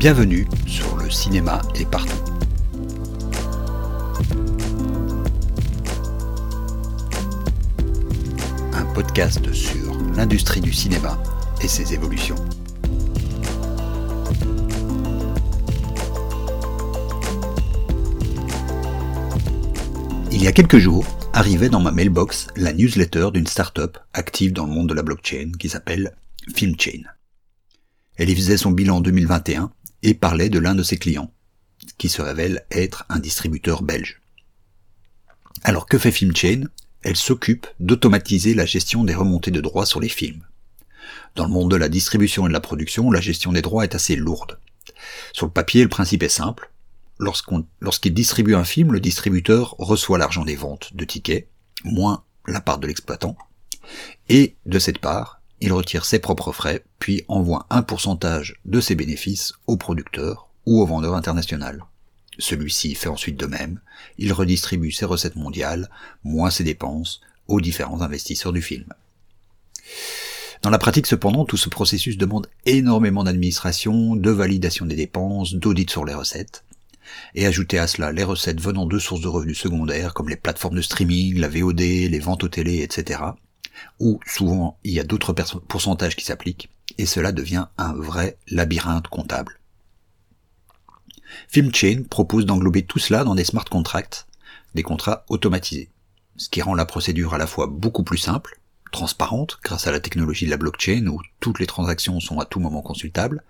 Bienvenue sur le cinéma est partout. Un podcast sur l'industrie du cinéma et ses évolutions. Il y a quelques jours, arrivait dans ma mailbox la newsletter d'une startup active dans le monde de la blockchain qui s'appelle FilmChain. Elle y faisait son bilan 2021 et parlait de l'un de ses clients, qui se révèle être un distributeur belge. Alors que fait FilmChain Elle s'occupe d'automatiser la gestion des remontées de droits sur les films. Dans le monde de la distribution et de la production, la gestion des droits est assez lourde. Sur le papier, le principe est simple. Lorsqu'il distribue un film, le distributeur reçoit l'argent des ventes de tickets, moins la part de l'exploitant, et de cette part, il retire ses propres frais, puis envoie un pourcentage de ses bénéfices au producteur ou au vendeur international. Celui-ci fait ensuite de même, il redistribue ses recettes mondiales, moins ses dépenses, aux différents investisseurs du film. Dans la pratique cependant, tout ce processus demande énormément d'administration, de validation des dépenses, d'audit sur les recettes. Et ajouter à cela les recettes venant de sources de revenus secondaires comme les plateformes de streaming, la VOD, les ventes aux télé, etc où souvent il y a d'autres pourcentages qui s'appliquent, et cela devient un vrai labyrinthe comptable. FilmChain propose d'englober tout cela dans des smart contracts, des contrats automatisés, ce qui rend la procédure à la fois beaucoup plus simple, transparente grâce à la technologie de la blockchain où toutes les transactions sont à tout moment consultables,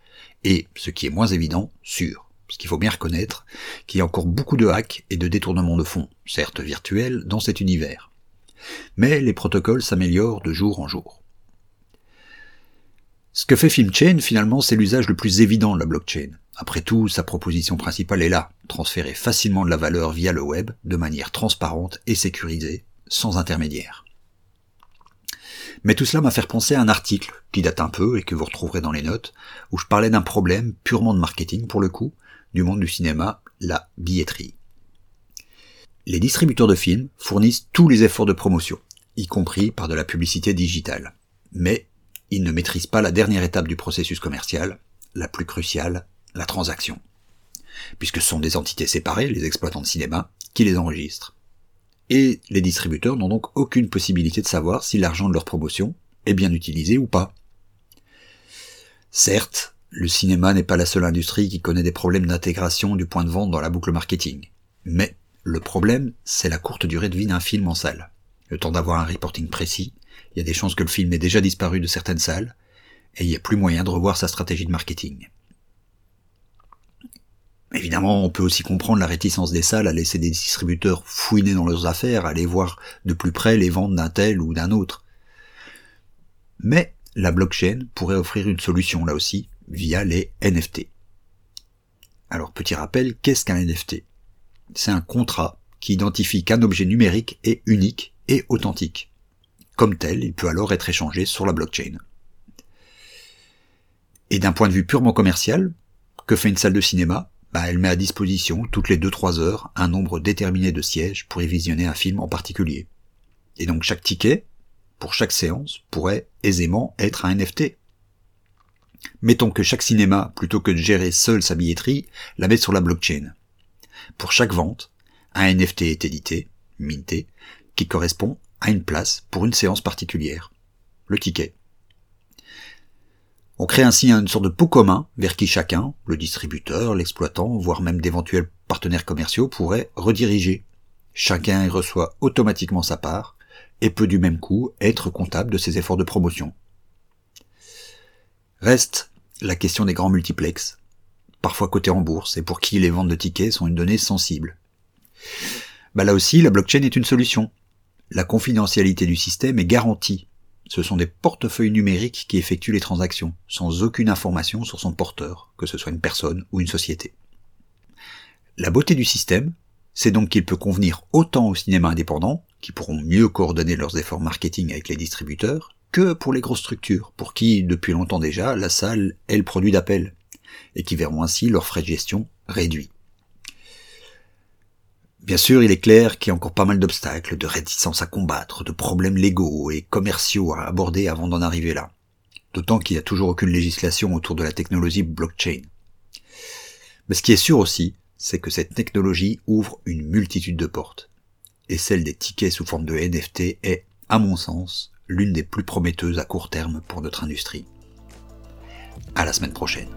et, ce qui est moins évident, sûr. Parce qu'il faut bien reconnaître qu'il y a encore beaucoup de hacks et de détournements de fonds, certes virtuels, dans cet univers. Mais les protocoles s'améliorent de jour en jour. Ce que fait FilmChain, finalement, c'est l'usage le plus évident de la blockchain. Après tout, sa proposition principale est là, transférer facilement de la valeur via le web, de manière transparente et sécurisée, sans intermédiaire. Mais tout cela m'a fait penser à un article, qui date un peu et que vous retrouverez dans les notes, où je parlais d'un problème purement de marketing pour le coup, du monde du cinéma, la billetterie les distributeurs de films fournissent tous les efforts de promotion, y compris par de la publicité digitale. Mais ils ne maîtrisent pas la dernière étape du processus commercial, la plus cruciale, la transaction. Puisque ce sont des entités séparées, les exploitants de cinéma, qui les enregistrent. Et les distributeurs n'ont donc aucune possibilité de savoir si l'argent de leur promotion est bien utilisé ou pas. Certes, le cinéma n'est pas la seule industrie qui connaît des problèmes d'intégration du point de vente dans la boucle marketing. Mais le problème, c'est la courte durée de vie d'un film en salle. Le temps d'avoir un reporting précis, il y a des chances que le film ait déjà disparu de certaines salles, et il n'y a plus moyen de revoir sa stratégie de marketing. Évidemment, on peut aussi comprendre la réticence des salles à laisser des distributeurs fouiner dans leurs affaires, aller voir de plus près les ventes d'un tel ou d'un autre. Mais la blockchain pourrait offrir une solution là aussi, via les NFT. Alors petit rappel, qu'est-ce qu'un NFT c'est un contrat qui identifie qu'un objet numérique est unique et authentique. Comme tel, il peut alors être échangé sur la blockchain. Et d'un point de vue purement commercial, que fait une salle de cinéma? Bah, Elle met à disposition toutes les 2-3 heures un nombre déterminé de sièges pour y visionner un film en particulier. Et donc chaque ticket, pour chaque séance, pourrait aisément être un NFT. Mettons que chaque cinéma, plutôt que de gérer seul sa billetterie, la met sur la blockchain. Pour chaque vente, un NFT est édité, minté, qui correspond à une place pour une séance particulière, le ticket. On crée ainsi une sorte de pot commun vers qui chacun, le distributeur, l'exploitant, voire même d'éventuels partenaires commerciaux, pourrait rediriger. Chacun y reçoit automatiquement sa part et peut du même coup être comptable de ses efforts de promotion. Reste la question des grands multiplex, parfois cotés en bourse, et pour qui les ventes de tickets sont une donnée sensible. Bah là aussi, la blockchain est une solution. La confidentialité du système est garantie. Ce sont des portefeuilles numériques qui effectuent les transactions, sans aucune information sur son porteur, que ce soit une personne ou une société. La beauté du système, c'est donc qu'il peut convenir autant aux cinémas indépendants, qui pourront mieux coordonner leurs efforts marketing avec les distributeurs, que pour les grosses structures, pour qui, depuis longtemps déjà, la salle est le produit d'appel, et qui verront ainsi leurs frais de gestion réduits. Bien sûr, il est clair qu'il y a encore pas mal d'obstacles, de réticences à combattre, de problèmes légaux et commerciaux à aborder avant d'en arriver là. D'autant qu'il n'y a toujours aucune législation autour de la technologie blockchain. Mais ce qui est sûr aussi, c'est que cette technologie ouvre une multitude de portes. Et celle des tickets sous forme de NFT est, à mon sens, l'une des plus prometteuses à court terme pour notre industrie. À la semaine prochaine.